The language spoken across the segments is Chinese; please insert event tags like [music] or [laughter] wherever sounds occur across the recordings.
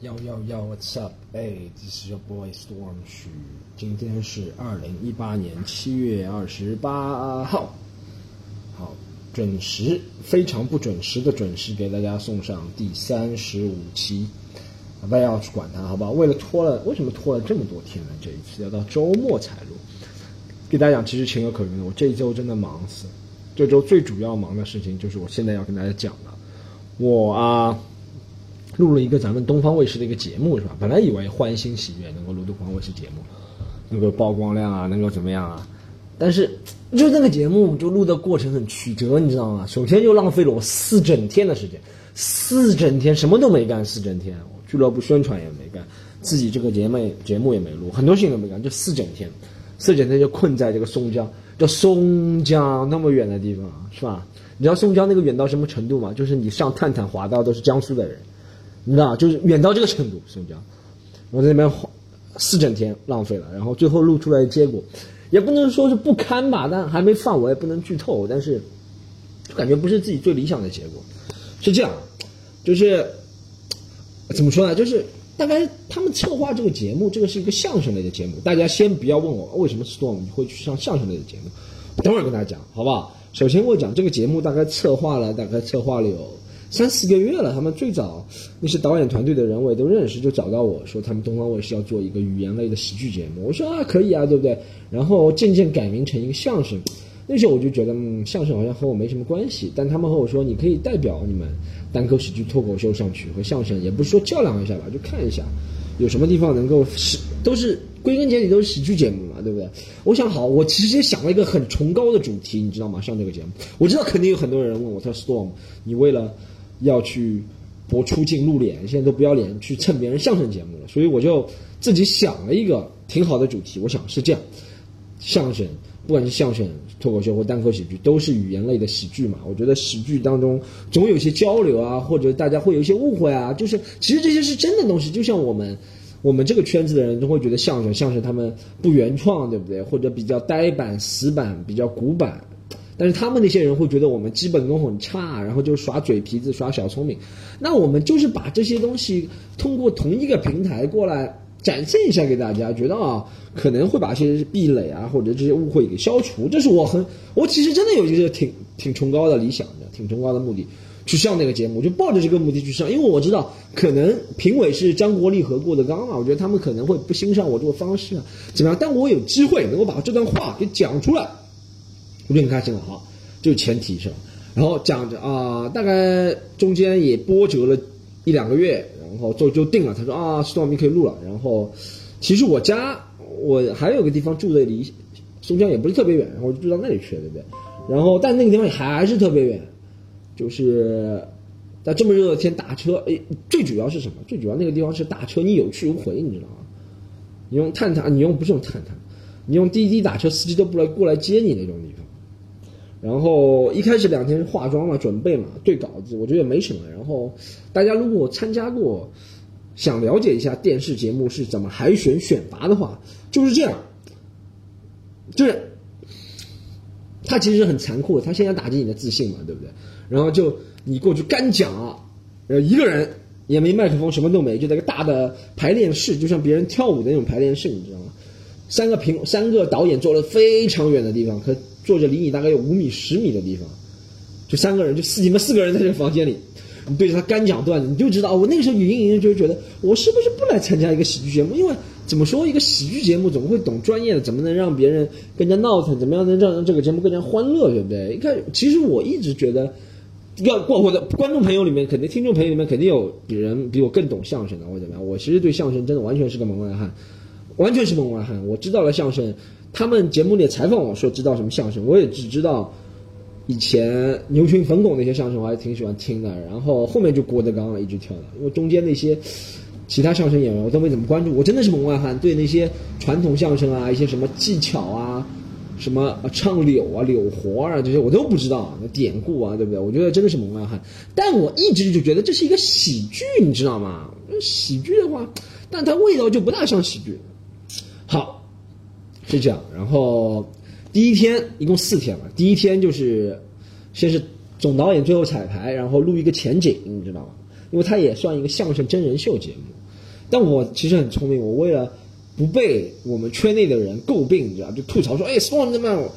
幺幺幺，What's up？哎，This is your boy Storm 许。今天是二零一八年七月二十八号，好，准时，非常不准时的准时给大家送上第三十五期。不要去管它，好不好？为了拖了，为什么拖了这么多天呢？这一次要到周末才录。给大家讲，其实情有可原的。我这一周真的忙死。这周最主要忙的事情就是我现在要跟大家讲的，我啊。录了一个咱们东方卫视的一个节目是吧？本来以为欢欣喜悦能够录东方卫视节目，能够曝光量啊，能够怎么样啊？但是就那个节目就录的过程很曲折，你知道吗？首先就浪费了我四整天的时间，四整天什么都没干，四整天俱乐部宣传也没干，自己这个节目节目也没录，很多事情都没干，就四整天，四整天就困在这个松江，叫松江那么远的地方是吧？你知道松江那个远到什么程度吗？就是你上探探滑到都是江苏的人。你知道，就是远到这个程度，松江，我在那边四整天浪费了，然后最后录出来的结果，也不能说是不堪吧，但还没放，我也不能剧透，但是就感觉不是自己最理想的结果。是这样，就是怎么说呢？就是大概他们策划这个节目，这个是一个相声类的节目。大家先不要问我为什么 Storm 会去上相声类的节目，等会儿跟大家讲，好不好？首先我讲这个节目大概策划了，大概策划了有。三四个月了，他们最早那些导演团队的人我也都认识，就找到我说他们东方卫视要做一个语言类的喜剧节目，我说啊可以啊，对不对？然后渐渐改名成一个相声，那时候我就觉得嗯相声好像和我没什么关系，但他们和我说你可以代表你们单口喜剧脱口秀上去和相声，也不是说较量一下吧，就看一下有什么地方能够是都是归根结底都是喜剧节目嘛，对不对？我想好，我其实也想了一个很崇高的主题，你知道吗？上这个节目，我知道肯定有很多人问我，他说 Storm，你为了要去博出镜露脸，现在都不要脸去蹭别人相声节目了，所以我就自己想了一个挺好的主题。我想是这样，相声不管是相声、脱口秀或单口喜剧，都是语言类的喜剧嘛。我觉得喜剧当中总有一些交流啊，或者大家会有一些误会啊，就是其实这些是真的东西。就像我们我们这个圈子的人都会觉得相声相声他们不原创，对不对？或者比较呆板、死板、比较古板。但是他们那些人会觉得我们基本功很差，然后就耍嘴皮子、耍小聪明。那我们就是把这些东西通过同一个平台过来展现一下给大家，觉得啊可能会把这些壁垒啊或者这些误会给消除。这是我很，我其实真的有一个挺挺崇高的理想的，挺崇高的目的去上那个节目，我就抱着这个目的去上。因为我知道可能评委是张国立和郭德纲嘛，我觉得他们可能会不欣赏我这个方式啊，怎么样？但我有机会能够把这段话给讲出来。我就很开心了哈，就前提是吧？然后讲着啊，大概中间也波折了一两个月，然后就就定了。他说啊，Storm 可以录了。然后其实我家我还有个地方住的离松江也不是特别远，然后我就住到那里去了，对不对？然后但那个地方还是特别远，就是在这么热的天打车，哎，最主要是什么？最主要那个地方是打车你有去无回，你知道吗？你用探探，你用不是用探探，你用滴滴打车，司机都不来过来接你那种地方。然后一开始两天化妆嘛，准备嘛，对稿子，我觉得也没什么。然后大家如果参加过，想了解一下电视节目是怎么海选选拔的话，就是这样，就是他其实很残酷，他先要打击你的自信嘛，对不对？然后就你过去干讲，然后一个人也没麦克风，什么都没，就在个大的排练室，就像别人跳舞的那种排练室，你知道吗？三个屏，三个导演坐了非常远的地方，可。坐着离你大概有五米、十米的地方，就三个人，就四你们四个人在这个房间里，你对着他干讲段子，你就知道，我那个时候隐隐约就觉得，我是不是不来参加一个喜剧节目？因为怎么说，一个喜剧节目怎么会懂专业的，怎么能让别人更加闹腾？怎么样能让这个节目更加欢乐？对不对？你看，其实我一直觉得，要过我的观众朋友里面，肯定听众朋友里面肯定有比人比我更懂相声的，或者怎么样？我其实对相声真的完全是个门外汉，完全是门外汉。我知道了相声。他们节目里采访我说知道什么相声，我也只知道以前牛群、冯巩那些相声，我还挺喜欢听的。然后后面就郭德纲了，一直跳的。因为中间那些其他相声演员我都没怎么关注，我真的是门外汉，对那些传统相声啊、一些什么技巧啊、什么唱柳啊、柳活啊这些我都不知道，典故啊，对不对？我觉得真的是门外汉。但我一直就觉得这是一个喜剧，你知道吗？喜剧的话，但它味道就不大像喜剧。是这样，然后第一天一共四天嘛，第一天就是先是总导演最后彩排，然后录一个前景，你知道吗？因为它也算一个相声真人秀节目，但我其实很聪明，我为了不被我们圈内的人诟病，你知道，就吐槽说，哎，Storm 怎么？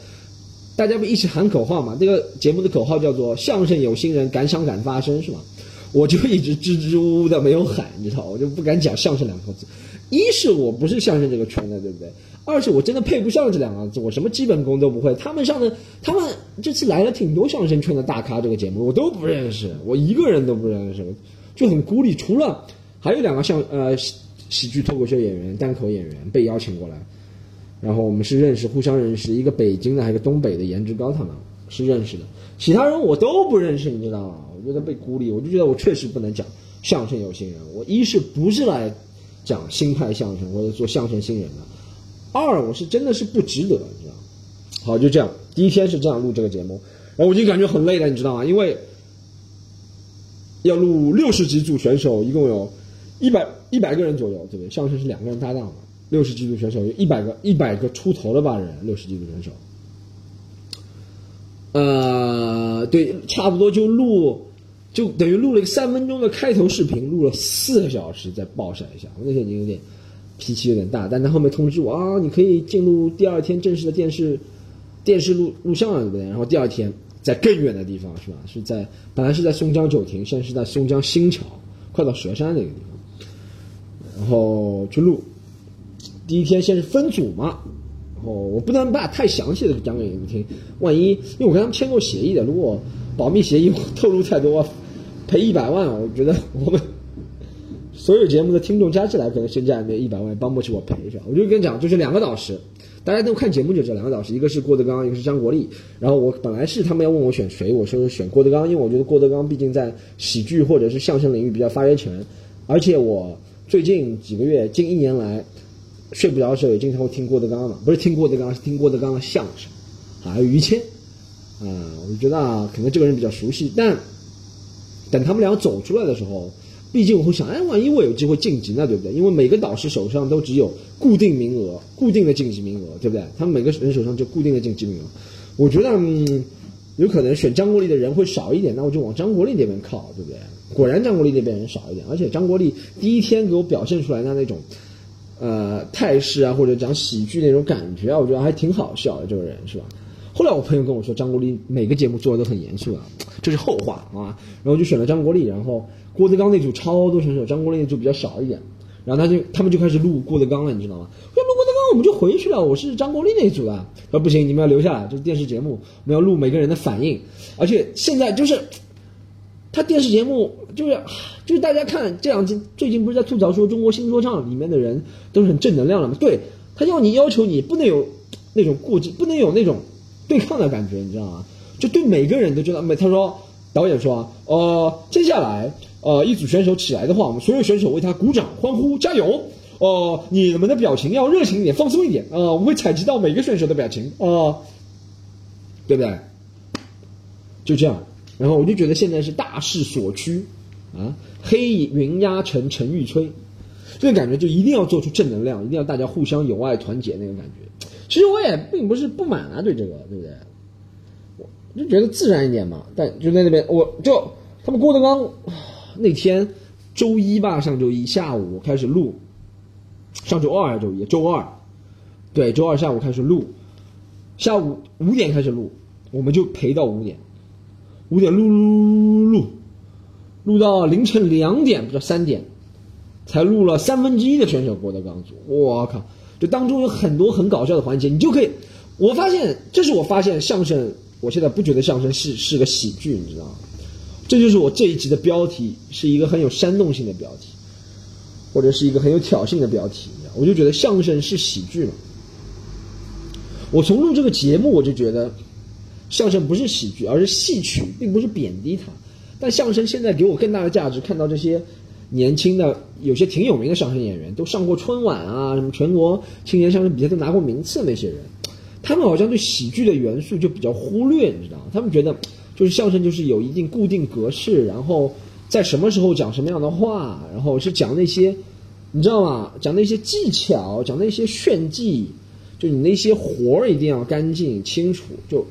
大家不一起喊口号嘛？这个节目的口号叫做“相声有新人，敢想敢发声”，是吧？我就一直支支吾吾的没有喊，你知道，我就不敢讲相声两个字。一是我不是相声这个圈的，对不对？二是我真的配不上这两个字，我什么基本功都不会。他们上的，他们这次来了挺多相声圈的大咖，这个节目我都不认识，我一个人都不认识，就很孤立。除了还有两个像呃喜剧脱口秀演员、单口演员被邀请过来，然后我们是认识，互相认识。一个北京的，还有一个东北的，颜值高，他们是认识的。其他人我都不认识，你知道吗？我觉得被孤立，我就觉得我确实不能讲相声有新人。我一是不是来讲新派相声或者做相声新人的，二我是真的是不值得，你知道好，就这样，第一天是这样录这个节目，然后我已经感觉很累了，你知道吗？因为要录六十几组选手，一共有一百一百个人左右，对不对？相声是两个人搭档嘛，六十几组选手有一百个一百个出头了吧人，六十几组选手。呃，对，差不多就录。就等于录了一个三分钟的开头视频，录了四个小时再报晒一下。我那天已经有点脾气有点大，但他后面通知我啊，你可以进入第二天正式的电视电视录录像了，对不对？然后第二天在更远的地方是吧？是在本来是在松江九亭，现在是在松江新桥，快到佘山那个地方，然后去录。第一天先是分组嘛，然后我不能把太详细的讲给你们听，万一因为我跟他们签过协议的，如果保密协议 [laughs] 透露太多。赔一百万，我觉得我们所有节目的听众加起来，可能身价也没一百万帮不起我赔，是吧？我就跟你讲，就是两个导师，大家都看节目就知道，两个导师，一个是郭德纲，一个是张国立。然后我本来是他们要问我选谁，我说选郭德纲，因为我觉得郭德纲毕竟在喜剧或者是相声领域比较发言权，而且我最近几个月，近一年来睡不着的时候也经常会听郭德纲嘛，不是听郭德纲，是听郭德纲的相声，还有于谦，啊，我觉得啊，可能这个人比较熟悉，但。等他们俩走出来的时候，毕竟我会想，哎，万一我有机会晋级呢，对不对？因为每个导师手上都只有固定名额，固定的晋级名额，对不对？他们每个人手上就固定的晋级名额。我觉得，嗯，有可能选张国立的人会少一点，那我就往张国立那边靠，对不对？果然张国立那边人少一点，而且张国立第一天给我表现出来的那种，呃，态势啊，或者讲喜剧那种感觉啊，我觉得还挺好笑的，这个人是吧？后来我朋友跟我说，张国立每个节目做的都很严肃啊，[tsk] 这是后话啊。然后就选了张国立，然后郭德纲那组超多选手，张国立那组比较少一点。然后他就他们就开始录郭德纲了，你知道吗？要录郭德纲我们就回去了，我是张国立那组的。他说不行，你们要留下来，这是电视节目，我们要录每个人的反应。而且现在就是他电视节目就是就是大家看这两集，最近不是在吐槽说中国新说唱里面的人都是很正能量的吗？对他要你要求你不能有那种过激，不能有那种。对抗的感觉，你知道吗？就对每个人都觉得，每他说导演说，呃，接下来，呃，一组选手起来的话，我们所有选手为他鼓掌欢呼加油，哦，你们的表情要热情一点，放松一点，啊，我会采集到每个选手的表情，啊，对不对？就这样，然后我就觉得现在是大势所趋，啊，黑云压城城欲摧，这个感觉就一定要做出正能量，一定要大家互相友爱团结那个感觉。其实我也并不是不满啊，对这个，对不对？我就觉得自然一点嘛。但就在那边，我就他们郭德纲那天周一吧，上周一下午开始录，上周二还是周一？周二，对，周二下午开始录，下午五点开始录，我们就陪到五点，五点录录录录，录到凌晨两点不到三点，才录了三分之一的选手郭德纲组。我靠！就当中有很多很搞笑的环节，你就可以，我发现这是我发现相声，我现在不觉得相声是是个喜剧，你知道吗？这就是我这一集的标题，是一个很有煽动性的标题，或者是一个很有挑衅的标题，我就觉得相声是喜剧嘛。我从录这个节目，我就觉得相声不是喜剧，而是戏曲，并不是贬低它。但相声现在给我更大的价值，看到这些。年轻的有些挺有名的相声演员，都上过春晚啊，什么全国青年相声比赛都拿过名次那些人，他们好像对喜剧的元素就比较忽略，你知道吗？他们觉得就是相声就是有一定固定格式，然后在什么时候讲什么样的话，然后是讲那些，你知道吗？讲那些技巧，讲那些炫技，就你那些活儿一定要干净清楚。就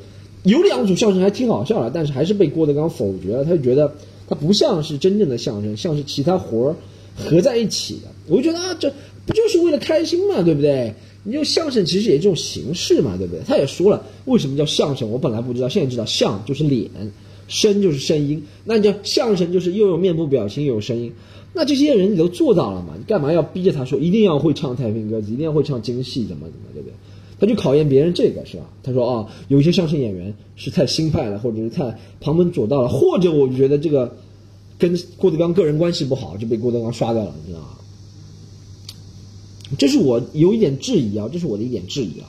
有两组相声还挺好笑的，但是还是被郭德纲否决了，他就觉得。他不像是真正的相声，像是其他活儿合在一起的。我就觉得啊，这不就是为了开心嘛，对不对？你就相声其实也这种形式嘛，对不对？他也说了，为什么叫相声？我本来不知道，现在知道，相就是脸，声就是声音，那你叫相声就是又有面部表情又有声音。那这些人你都做到了嘛？你干嘛要逼着他说一定要会唱太平歌词，一定要会唱京戏，怎么怎么，对不对？他就考验别人这个是吧？他说啊，有一些相声演员是太新派了，或者是太旁门左道了，或者我觉得这个跟郭德纲个人关系不好，就被郭德纲刷掉了，你知道吗？这是我有一点质疑啊，这是我的一点质疑啊。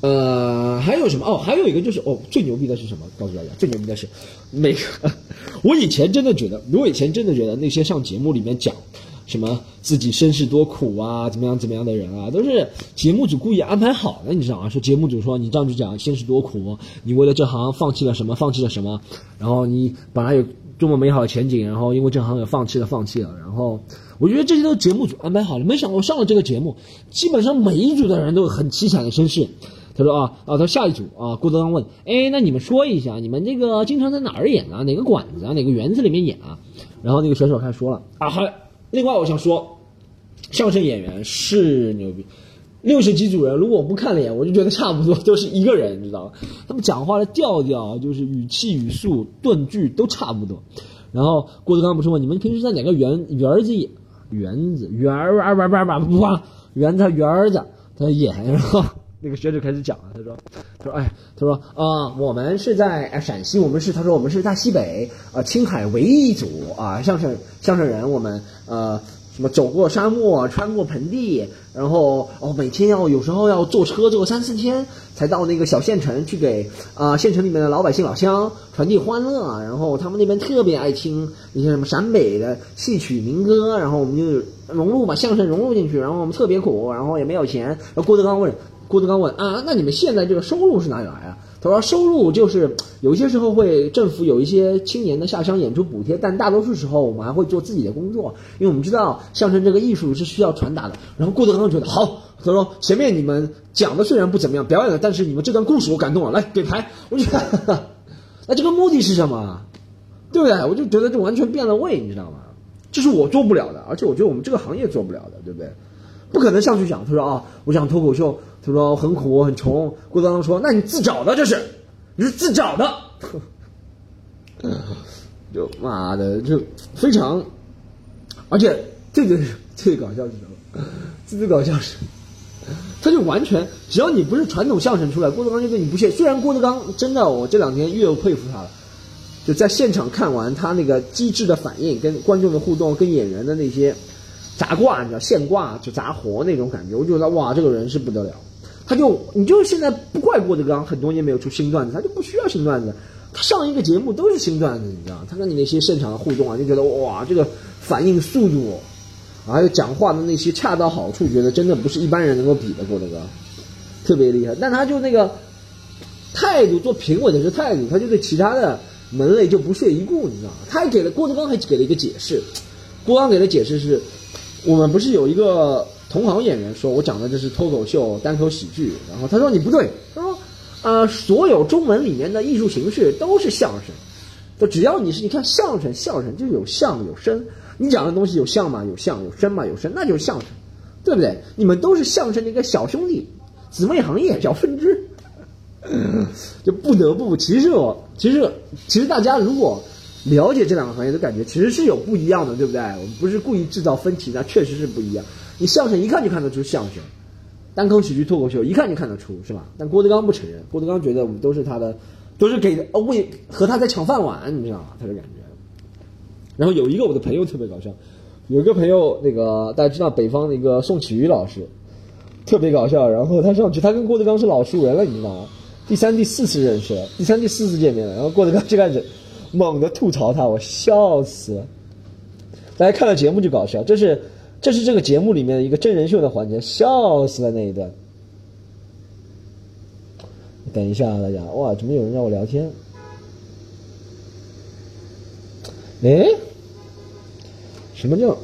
呃，还有什么？哦，还有一个就是哦，最牛逼的是什么？告诉大家，最牛逼的是每个。我以前真的觉得，我以前真的觉得那些上节目里面讲什么自己身世多苦啊，怎么样怎么样的人啊，都是节目组故意安排好的，你知道吗？说节目组说你这样子讲身世多苦，你为了这行放弃了什么，放弃了什么，然后你本来有这么美好的前景，然后因为这行也放弃了，放弃了，然后。我觉得这些都是节目组安排好了。没想到我上了这个节目，基本上每一组的人都有很凄惨的身世。他说啊啊，他下一组啊，郭德纲问，哎，那你们说一下，你们这个经常在哪儿演啊？哪个馆子啊？哪个园子里面演啊？然后那个选手开始说了啊，还另外我想说，相声演员是牛逼，六十几组人，如果我不看脸，[laughs] 我就觉得差不多都是一个人，你知道吗？他们讲话的调调，就是语气、语速、顿句都差不多。然后郭德纲不是问你们平时在哪个园园子演？园子园儿啊吧吧吧哇，园子园子他演，然后那个学者开始讲了，他说，他说哎，他说啊，我们是在陕西，我们是他说我们是大西北啊，青海唯一一组啊，相声相声人，我们呃。什么走过沙漠，穿过盆地，然后哦，每天要有时候要坐车坐三四天才到那个小县城去给啊县城里面的老百姓老乡传递欢乐。然后他们那边特别爱听一些什么陕北的戏曲民歌，然后我们就融入把相声融入进去。然后我们特别苦，然后也没有钱。郭德纲问郭德纲问啊，那你们现在这个收入是哪里来啊？他说：“收入就是有些时候会政府有一些青年的下乡演出补贴，但大多数时候我们还会做自己的工作，因为我们知道相声这个艺术是需要传达的。”然后郭德纲觉得好，他说：“前面你们讲的虽然不怎么样，表演的，但是你们这段故事我感动了，来给牌。”我觉得，[laughs] 那这个目的是什么？对不对？我就觉得这完全变了味，你知道吗？这是我做不了的，而且我觉得我们这个行业做不了的，对不对？不可能上去讲，他说啊，我讲脱口秀。他说很苦很穷，郭德纲说：“那你自找的，这是，你是自找的。[laughs] ”就妈的，就非常，而且最最最搞笑是什么？最最搞笑是，他就完全只要你不是传统相声出来，郭德纲就对你不屑。虽然郭德纲真的，我这两天越佩服他了，就在现场看完他那个机智的反应，跟观众的互动，跟演员的那些杂挂，你知道现挂就杂活那种感觉，我就觉得哇，这个人是不得了。他就你就现在不怪郭德纲，很多年没有出新段子，他就不需要新段子。他上一个节目都是新段子，你知道他跟你那些现场的互动啊，就觉得哇，这个反应速度，还有讲话的那些恰到好处，觉得真的不是一般人能够比的。郭德纲特别厉害，但他就那个态度，做评委的是态度，他就对其他的门类就不屑一顾，你知道？他还给了郭德纲还给了一个解释，郭德纲给的解释是，我们不是有一个。同行演员说：“我讲的这是脱口秀、单口喜剧。”然后他说：“你不对。”他说：“呃，所有中文里面的艺术形式都是相声，就只要你是你看相声，相声就有相有声。你讲的东西有相嘛，有相有声嘛，有声，那就是相声，对不对？你们都是相声的一个小兄弟、姊妹行业、小分支，[laughs] 就不得不。其实我，其实其实大家如果了解这两个行业，的感觉其实是有不一样的，对不对？我们不是故意制造分歧，那确实是不一样。”你相声一看就看得出相声，单口喜剧、脱口秀一看就看得出，是吧？但郭德纲不承认，郭德纲觉得我们都是他的，都是给，为和他在抢饭碗，你知道吗？他的感觉。然后有一个我的朋友特别搞笑，有一个朋友那个大家知道北方的一个宋启瑜老师，特别搞笑。然后他上去，他跟郭德纲是老熟人了，你知道吗？第三、第四次认识，第三、第四次见面了。然后郭德纲就开始猛地吐槽他，我笑死了。大家看了节目就搞笑，这是。这是这个节目里面的一个真人秀的环节，笑死了那一段。等一下，大家，哇，怎么有人让我聊天？哎，什么叫？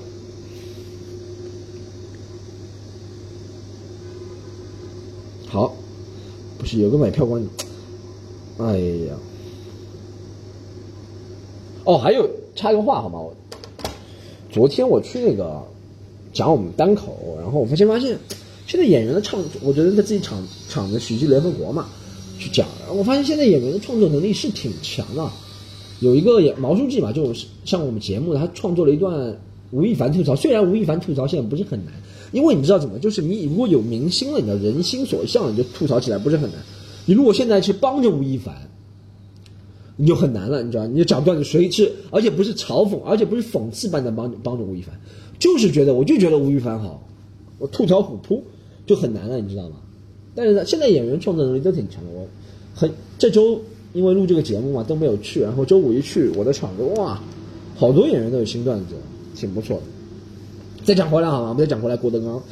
好，不是有个买票官？哎呀，哦，还有插个话好吗？昨天我去那个。讲我们单口，然后我发现发现，现在演员的唱，我觉得在自己场场的喜剧联合国嘛，去讲，我发现现在演员的创作能力是挺强的。有一个毛书记嘛，就是像我们节目，他创作了一段吴亦凡吐槽，虽然吴亦凡吐槽现在不是很难，因为你知道怎么，就是你如果有明星了，你的人心所向，你就吐槽起来不是很难。你如果现在去帮着吴亦凡，你就很难了，你知道，你就讲段子谁是，而且不是嘲讽，而且不是讽刺般的帮帮助吴亦凡，就是觉得我就觉得吴亦凡好，我吐槽虎扑就很难了，你知道吗？但是呢，现在演员创作能力都挺强的，我很这周。因为录这个节目嘛都没有去，然后周五一去我的场子，哇，好多演员都有新段子，挺不错的。再讲回来好吗？我们再讲回来郭德纲，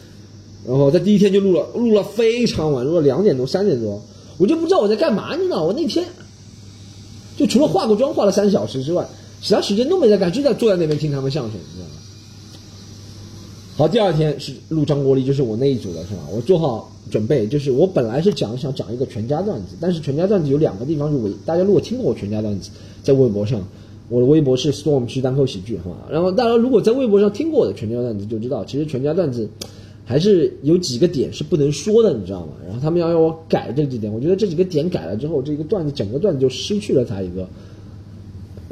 然后在第一天就录了，录了非常晚，录了两点多三点多，我就不知道我在干嘛，你知道我那天就除了化个妆化了三小时之外，其他时间都没在干，就在坐在那边听他们相声，你知道吗？好，第二天是录张国立，就是我那一组的是吧？我做好。准备就是我本来是讲想讲一个全家段子，但是全家段子有两个地方是违。大家如果听过我全家段子，在微博上，我的微博是 storm 去单口喜剧，好吧？然后大家如果在微博上听过我的全家段子，就知道其实全家段子还是有几个点是不能说的，你知道吗？然后他们要让我改这几点，我觉得这几个点改了之后，这个段子整个段子就失去了它一个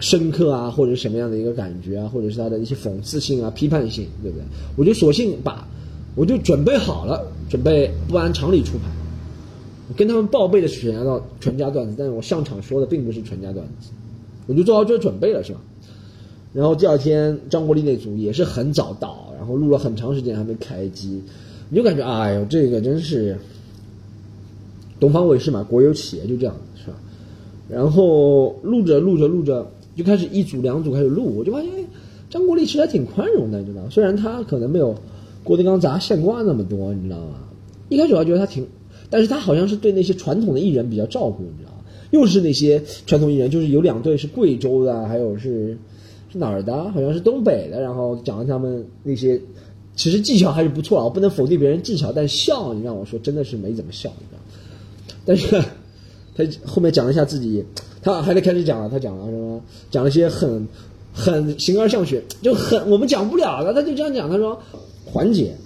深刻啊，或者什么样的一个感觉啊，或者是它的一些讽刺性啊、批判性，对不对？我就索性把。我就准备好了，准备不按常理出牌。跟他们报备的是全家段全家段子，但是我上场说的并不是全家段子，我就做好这准备了，是吧？然后第二天张国立那组也是很早到，然后录了很长时间还没开机，你就感觉哎呦，这个真是东方卫视嘛，国有企业就这样，是吧？然后录着录着录着就开始一组两组开始录，我就发现张国立其实还挺宽容的，你知道虽然他可能没有。郭德纲砸现挂那么多，你知道吗？一开始我还觉得他挺，但是他好像是对那些传统的艺人比较照顾，你知道吗？又是那些传统艺人，就是有两对是贵州的，还有是是哪儿的？好像是东北的。然后讲了他们那些，其实技巧还是不错啊，我不能否定别人技巧，但笑你让我说真的是没怎么笑，你知道。但是他后面讲了一下自己，他还得开始讲了，他讲了什么？讲了一些很很形而上学，就很我们讲不了了，他就这样讲，他说。环节，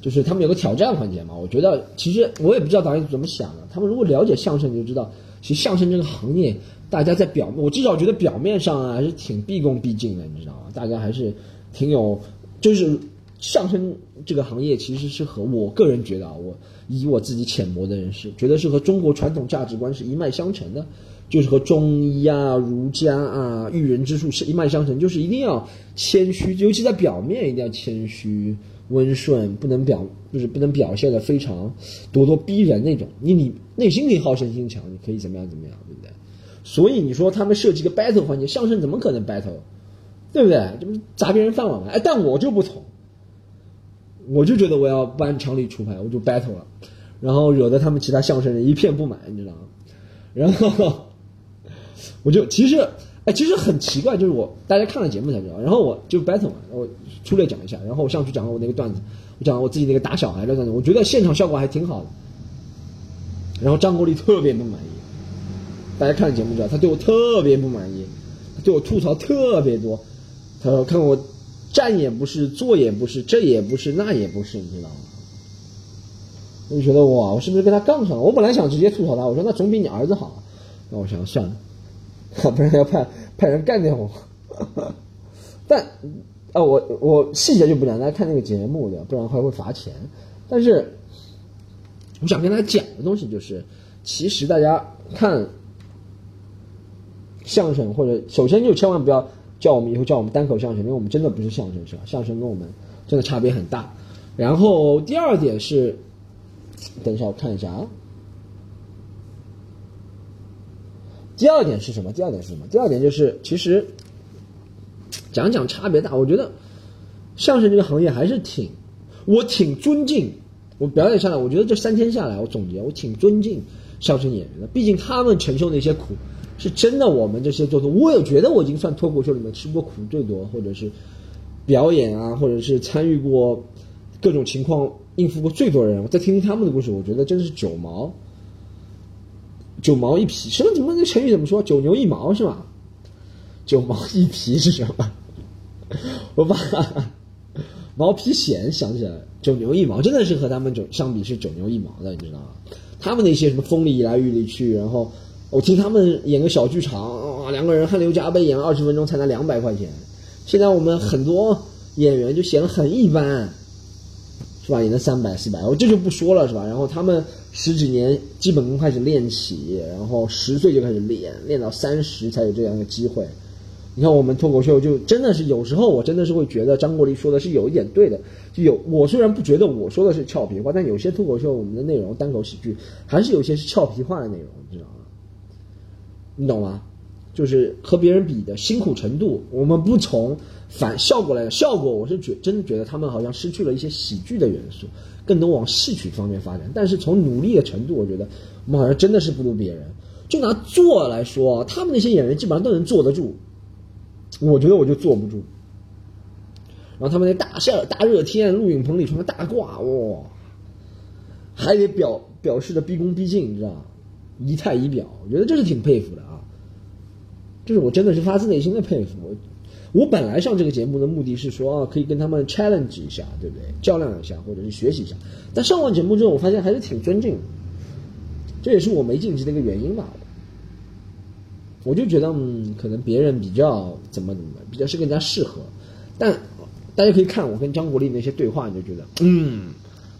就是他们有个挑战环节嘛。我觉得其实我也不知道导演怎么想的。他们如果了解相声，你就知道，其实相声这个行业，大家在表，我至少觉得表面上啊还是挺毕恭毕敬的，你知道吗？大家还是挺有，就是相声这个行业其实是和我个人觉得啊，我以我自己浅薄的认识，觉得是和中国传统价值观是一脉相承的。就是和中医啊、儒家啊、育人之术是一脉相承，就是一定要谦虚，尤其在表面一定要谦虚、温顺，不能表就是不能表现的非常咄咄逼人那种。你你内心可以好胜心强，你可以怎么样怎么样，对不对？所以你说他们设计个 battle 环节，相声怎么可能 battle？对不对？这不是砸别人饭碗吗？哎，但我就不同，我就觉得我要不按常理出牌，我就 battle 了，然后惹得他们其他相声人一片不满，你知道吗？然后。我就其实，哎，其实很奇怪，就是我大家看了节目才知道。然后我就 battle 嘛，我粗略讲一下，然后我上去讲了我那个段子，我讲我自己那个打小孩的段子，我觉得现场效果还挺好的。然后张国立特别不满意，大家看节目知道，他对我特别不满意，他对我吐槽特别多。他说看我站也不是，坐也不是，这也不是，那也不是，你知道吗？我就觉得哇，我是不是跟他杠上了？我本来想直接吐槽他，我说那总比你儿子好。那我想算了。[laughs] 不然要派派人干掉我，但啊，我我细节就不讲，大家看那个节目的，不然还会罚钱。但是我想跟大家讲的东西就是，其实大家看相声或者首先就千万不要叫我们以后叫我们单口相声，因为我们真的不是相声，是吧？相声跟我们真的差别很大。然后第二点是，等一下我看一下啊。第二点是什么？第二点是什么？第二点就是，其实讲讲差别大。我觉得相声这个行业还是挺，我挺尊敬。我表演下来，我觉得这三天下来，我总结，我挺尊敬相声演员的。毕竟他们承受那些苦，是真的。我们这些做的，我也觉得我已经算脱口秀里面吃过苦最多，或者是表演啊，或者是参与过各种情况应付过最多的人。我再听听他们的故事，我觉得真的是九毛。九毛一皮，什么怎么那成语怎么说？九牛一毛是吧？九毛一皮是什么？[laughs] 我把毛皮癣想起来九牛一毛，真的是和他们九相比是九牛一毛的，你知道吗？他们那些什么风里来雨里去，然后我听他们演个小剧场，啊，两个人汗流浃背演了二十分钟才拿两百块钱。现在我们很多演员就显得很一般，是吧？演的三百四百，我这就不说了，是吧？然后他们十几年基本功开始练起，然后十岁就开始练，练到三十才有这样的机会。你看我们脱口秀就真的是有时候我真的是会觉得张国立说的是有一点对的，就有我虽然不觉得我说的是俏皮话，但有些脱口秀我们的内容单口喜剧还是有些是俏皮话的内容，你知道吗？你懂吗？就是和别人比的辛苦程度，我们不从反效果来效果，我是觉真的觉得他们好像失去了一些喜剧的元素，更多往戏曲方面发展。但是从努力的程度，我觉得我们好像真的是不如别人。就拿做来说，他们那些演员基本上都能坐得住。我觉得我就坐不住，然后他们那大夏大热天，录影棚里穿个大褂，哇，还得表表示的毕恭毕敬，你知道吗？仪态仪表，我觉得这是挺佩服的啊，就是我真的是发自内心的佩服。我本来上这个节目的目的是说啊，可以跟他们 challenge 一下，对不对？较量一下，或者是学习一下。但上完节目之后，我发现还是挺尊敬的，这也是我没晋级的一个原因吧。我就觉得，嗯，可能别人比较怎么怎么，比较是更加适合。但大家可以看我跟张国立那些对话，你就觉得，嗯，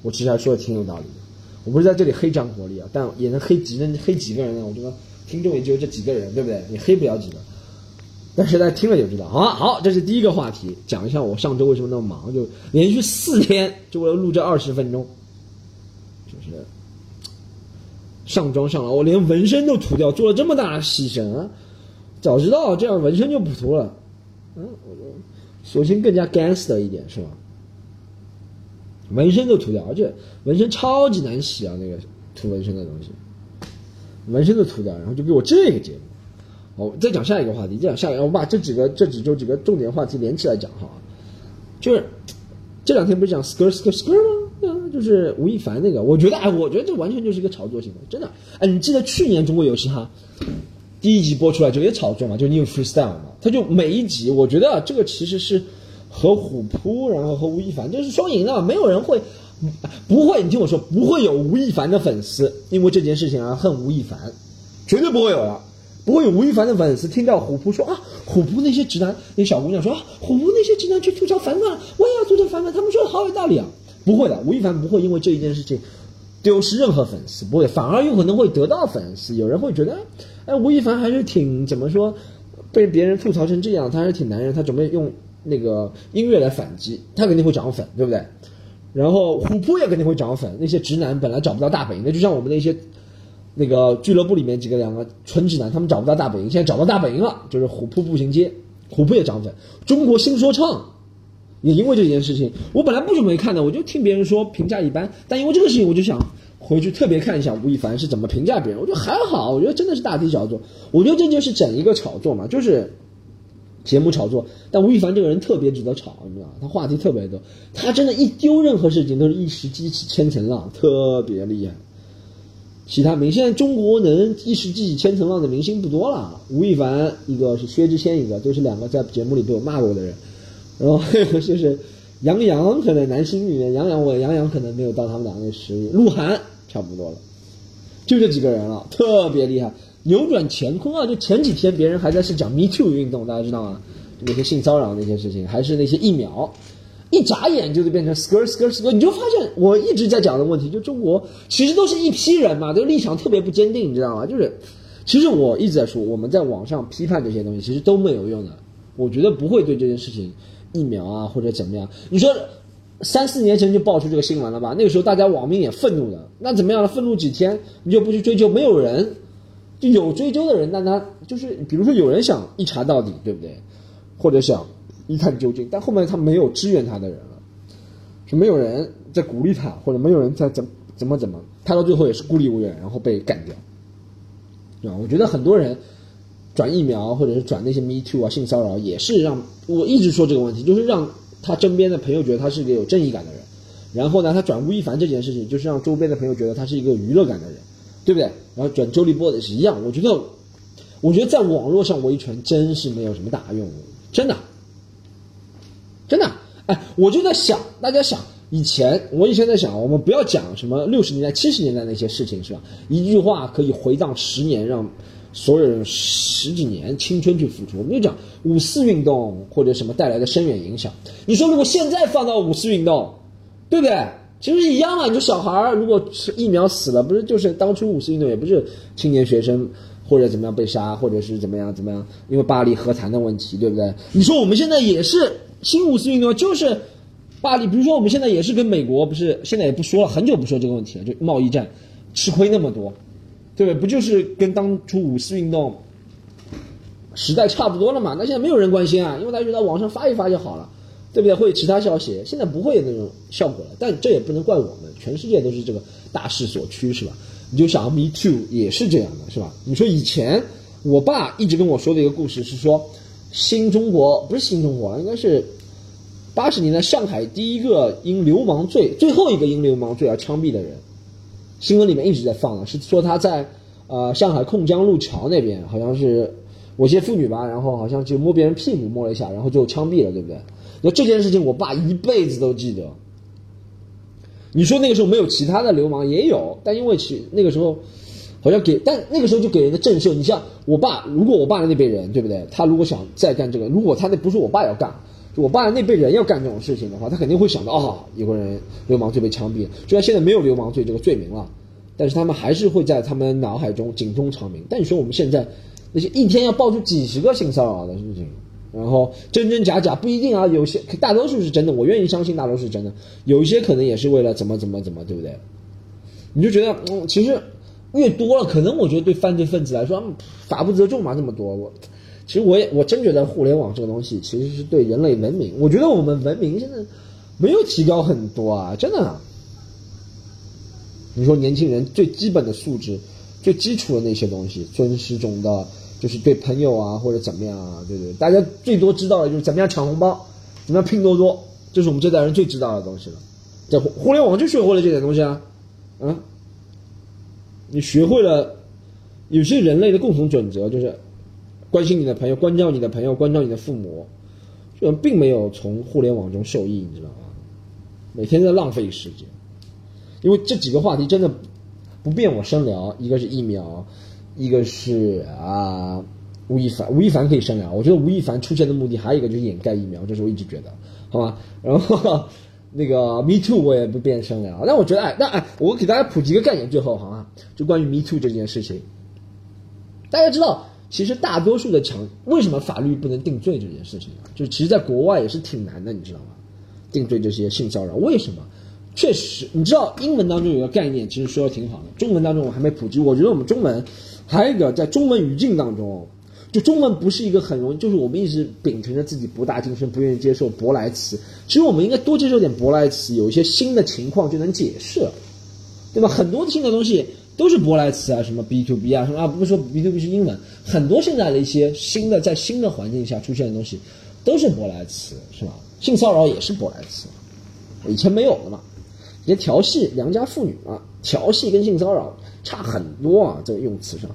我其实还说的挺有道理的。我不是在这里黑张国立啊，但也能黑几人，黑几个人呢？我觉得听众也只有这几个人，对不对？你黑不了几个。但是大家听了就知道，好好，这是第一个话题，讲一下我上周为什么那么忙，就连续四天就为了录这二十分钟，就是。上妆上了，我连纹身都涂掉，做了这么大的牺牲啊！早知道这样纹身就不涂了，嗯，我就索性更加 gangster 一点，是吧？纹身都涂掉，而且纹身超级难洗啊，那个涂纹身的东西，纹身都涂掉，然后就给我这个节目。哦，再讲下一个话题，再讲下一个，我把这几个这几周几个重点话题连起来讲哈，就是这两天不是讲 skr skr skr 吗？就是吴亦凡那个，我觉得哎，我觉得这完全就是一个炒作行为，真的。哎，你记得去年中国有嘻哈第一集播出来就也炒作嘛，就 New Freestyle 嘛，他就每一集，我觉得这个其实是和虎扑，然后和吴亦凡就是双赢的，没有人会不会，你听我说，不会有吴亦凡的粉丝因为这件事情而恨吴亦凡，绝对不会有的，不会有吴亦凡的粉丝听到虎扑说啊，虎扑那些直男，那小姑娘说啊，虎扑那些直男去吐槽凡凡，我也要吐槽凡凡，他们说的好有道理啊。不会的，吴亦凡不会因为这一件事情丢失任何粉丝，不会，反而有可能会得到粉丝。有人会觉得，哎，吴亦凡还是挺怎么说，被别人吐槽成这样，他还是挺男人，他准备用那个音乐来反击，他肯定会涨粉，对不对？然后虎扑也肯定会涨粉，那些直男本来找不到大本营的，就像我们那些那个俱乐部里面几个两个纯直男，他们找不到大本营，现在找到大本营了，就是虎扑步行街，虎扑也涨粉，中国新说唱。也因为这件事情，我本来不准备看的，我就听别人说评价一般。但因为这个事情，我就想回去特别看一下吴亦凡是怎么评价别人。我觉得还好，我觉得真的是大题小做。我觉得这就是整一个炒作嘛，就是节目炒作。但吴亦凡这个人特别值得炒，你知道吗？他话题特别多，他真的一丢任何事情都是一时激起千层浪，特别厉害。其他明，现在中国能一时激起千层浪的明星不多了。吴亦凡一个是薛之谦一个，都是两个在节目里被我骂过的人。然后就是杨洋，可能男星里面杨洋，我杨洋可能没有到他们两个的实力。鹿晗差不多了，就这几个人了，特别厉害，扭转乾坤啊！就前几天别人还在是讲 Me Too 运动，大家知道吗？那些性骚扰那些事情，还是那些疫苗，一眨眼就变成 skr skr skr，你就发现我一直在讲的问题，就中国其实都是一批人嘛，这个立场特别不坚定，你知道吗？就是其实我一直在说，我们在网上批判这些东西，其实都没有用的。我觉得不会对这件事情。疫苗啊，或者怎么样？你说三四年前就爆出这个新闻了吧？那个时候大家网民也愤怒的，那怎么样了？愤怒几天你就不去追究？没有人，就有追究的人，但他就是，比如说有人想一查到底，对不对？或者想一探究竟，但后面他没有支援他的人了，是没有人在鼓励他，或者没有人在怎怎么怎么，他到最后也是孤立无援，然后被干掉。对吧？我觉得很多人。转疫苗，或者是转那些 Me Too 啊，性骚扰，也是让我一直说这个问题，就是让他身边的朋友觉得他是一个有正义感的人。然后呢，他转吴亦凡这件事情，就是让周边的朋友觉得他是一个娱乐感的人，对不对？然后转周立波的是一样。我觉得，我觉得在网络上维权真是没有什么大用，真的，真的。哎，我就在想，大家想，以前我以前在想，我们不要讲什么六十年代、七十年代那些事情，是吧？一句话可以回荡十年，让所有人十几年青春去付出。我们就讲五四运动或者什么带来的深远影响。你说如果现在放到五四运动，对不对？其实一样啊。你说小孩儿如果疫苗死了，不是就是当初五四运动也不是青年学生或者怎么样被杀，或者是怎么样怎么样，因为巴黎和谈的问题，对不对？你说我们现在也是新五四运动，就是巴黎，比如说我们现在也是跟美国不是现在也不说了，很久不说这个问题了，就贸易战吃亏那么多，对不对？不就是跟当初五四运动时代差不多了嘛？那现在没有人关心啊，因为大家觉得网上发一发就好了。对不对？会有其他消息，现在不会有那种效果了。但这也不能怪我们，全世界都是这个大势所趋，是吧？你就想，Me Too 也是这样的，是吧？你说以前我爸一直跟我说的一个故事是说，新中国不是新中国，应该是八十年代上海第一个因流氓罪，最后一个因流氓罪而枪毙的人，新闻里面一直在放的，是说他在呃上海控江路桥那边，好像是猥亵妇女吧，然后好像就摸别人屁股摸了一下，然后就枪毙了，对不对？那这件事情，我爸一辈子都记得。你说那个时候没有其他的流氓也有，但因为其那个时候好像给，但那个时候就给人的震慑。你像我爸，如果我爸的那辈人，对不对？他如果想再干这个，如果他那不是我爸要干，我爸的那辈人要干这种事情的话，他肯定会想到啊，有个人流氓罪被枪毙。虽然现在没有流氓罪这个罪名了，但是他们还是会在他们脑海中警钟长鸣。但你说我们现在那些一天要爆出几十个性骚扰的事情？然后真真假假不一定啊，有些大多数是真的，我愿意相信大多数是真的，有一些可能也是为了怎么怎么怎么，对不对？你就觉得，嗯，其实越多了，可能我觉得对犯罪分子来说，法不责众嘛，这么多，我其实我也我真觉得互联网这个东西其实是对人类文明，我觉得我们文明现在没有提高很多啊，真的。你说年轻人最基本的素质、最基础的那些东西，尊师重道。就是对朋友啊，或者怎么样啊，对对，大家最多知道的就是怎么样抢红包，怎么样拼多多，这是我们这代人最知道的东西了。在互联网就学会了这点东西啊，啊，你学会了有些人类的共同准则，就是关心你的朋友，关照你的朋友，关照你的父母，这并没有从互联网中受益，你知道吗？每天在浪费时间，因为这几个话题真的不便我深聊，一个是疫苗。一个是啊，吴亦凡，吴亦凡可以商量。我觉得吴亦凡出现的目的还有一个就是掩盖疫苗，这是我一直觉得，好吧？然后 [laughs] 那个 Me Too 我也不便商量。但我觉得，哎，那哎，我给大家普及一个概念，最后好吗，就关于 Me Too 这件事情。大家知道，其实大多数的强，为什么法律不能定罪这件事情啊？就其实，在国外也是挺难的，你知道吗？定罪这些性骚扰，为什么？确实，你知道英文当中有个概念，其实说的挺好的。中文当中我还没普及，我觉得我们中文。还有一个，在中文语境当中，就中文不是一个很容易，就是我们一直秉承着自己博大精深，不愿意接受舶来词。其实我们应该多接受点舶来词，有一些新的情况就能解释了，对吧？很多新的东西都是舶来词啊，什么 B to B 啊，什么啊，不是说 B to B 是英文，很多现在的一些新的在新的环境下出现的东西都是舶来词，是吧？性骚扰也是舶来词，以前没有的嘛。些调戏良家妇女啊，调戏跟性骚扰。差很多啊，这个用词上，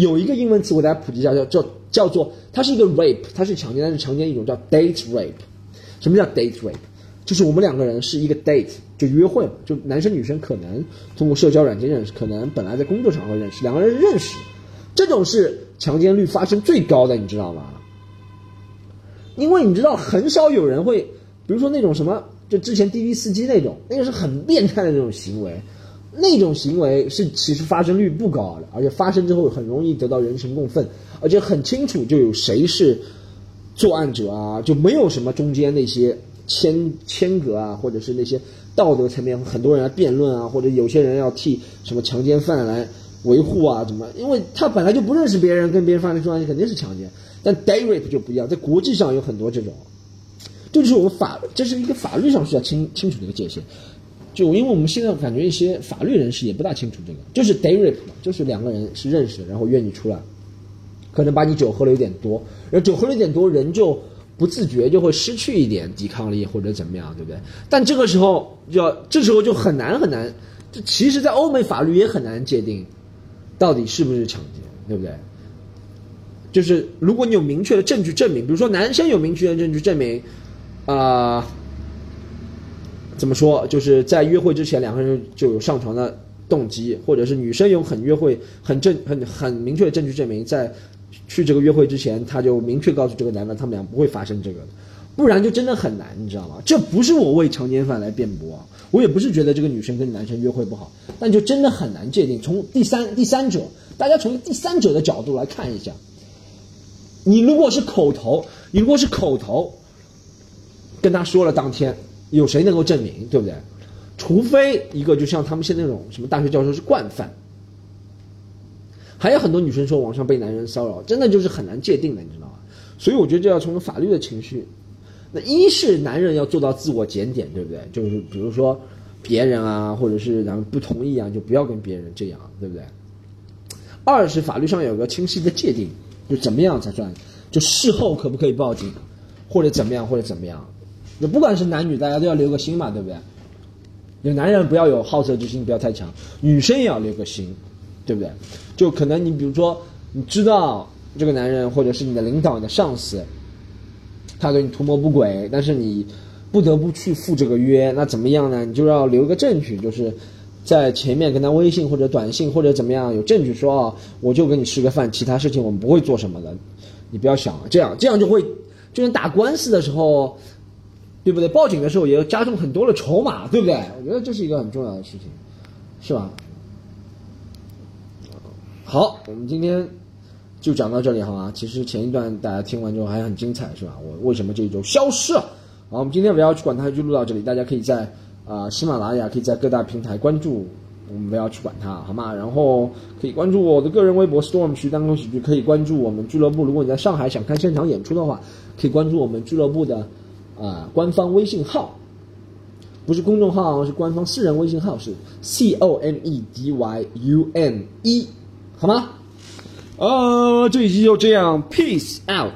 有一个英文词我给大家普及一下，叫叫叫做，它是一个 rape，它是强奸，但是强奸一种叫 date rape。什么叫 date rape？就是我们两个人是一个 date，就约会嘛，就男生女生可能通过社交软件认识，可能本来在工作场合认识，两个人认识，这种是强奸率发生最高的，你知道吗？因为你知道很少有人会，比如说那种什么，就之前滴滴司机那种，那个是很变态的那种行为。那种行为是其实发生率不高的，而且发生之后很容易得到人神共愤，而且很清楚就有谁是作案者啊，就没有什么中间那些牵牵隔啊，或者是那些道德层面很多人来辩论啊，或者有些人要替什么强奸犯来维护啊，怎么？因为他本来就不认识别人，跟别人发生关系肯定是强奸。但 day rape 就不一样，在国际上有很多这种，这就是我们法，这是一个法律上需要清清楚的一个界限。就因为我们现在感觉一些法律人士也不大清楚这个，就是 day rape 嘛，就是两个人是认识的，然后约你出来，可能把你酒喝了有点多，然后酒喝了有点多，人就不自觉就会失去一点抵抗力或者怎么样，对不对？但这个时候要，这时候就很难很难，这其实，在欧美法律也很难界定，到底是不是抢劫，对不对？就是如果你有明确的证据证明，比如说男生有明确的证据证明，啊。怎么说？就是在约会之前，两个人就有上床的动机，或者是女生有很约会、很证、很很明确的证据证明，在去这个约会之前，他就明确告诉这个男的，他们俩不会发生这个的，不然就真的很难，你知道吗？这不是我为强奸犯来辩驳，我也不是觉得这个女生跟男生约会不好，但就真的很难界定。从第三第三者，大家从第三者的角度来看一下，你如果是口头，你如果是口头跟他说了当天。有谁能够证明，对不对？除非一个就像他们现在那种什么大学教授是惯犯，还有很多女生说网上被男人骚扰，真的就是很难界定的，你知道吗？所以我觉得这要从法律的情绪。那一是男人要做到自我检点，对不对？就是比如说别人啊，或者是咱们不同意啊，就不要跟别人这样，对不对？二是法律上有个清晰的界定，就怎么样才算？就事后可不可以报警，或者怎么样，或者怎么样？就不管是男女，大家都要留个心嘛，对不对？有男人不要有好色之心，不要太强；女生也要留个心，对不对？就可能你比如说，你知道这个男人或者是你的领导、你的上司，他对你图谋不轨，但是你不得不去赴这个约，那怎么样呢？你就要留个证据，就是在前面跟他微信或者短信或者怎么样有证据说啊，我就跟你吃个饭，其他事情我们不会做什么的，你不要想这样，这样就会就跟打官司的时候。对不对？报警的时候也要加重很多的筹码，对不对？我觉得这是一个很重要的事情，是吧？好，我们今天就讲到这里，好吗？其实前一段大家听完之后还很精彩，是吧？我为什么这一周消失了？好，我们今天不要去管它，就录到这里。大家可以在啊喜马拉雅，可以在各大平台关注，我们不要去管它，好吗？然后可以关注我的个人微博 Storm 徐当中喜剧，可以关注我们俱乐部。如果你在上海想看现场演出的话，可以关注我们俱乐部的。啊，官方微信号不是公众号，是官方私人微信号，是 C O M E D Y U N E，好吗？呃，这一期就这样，Peace out。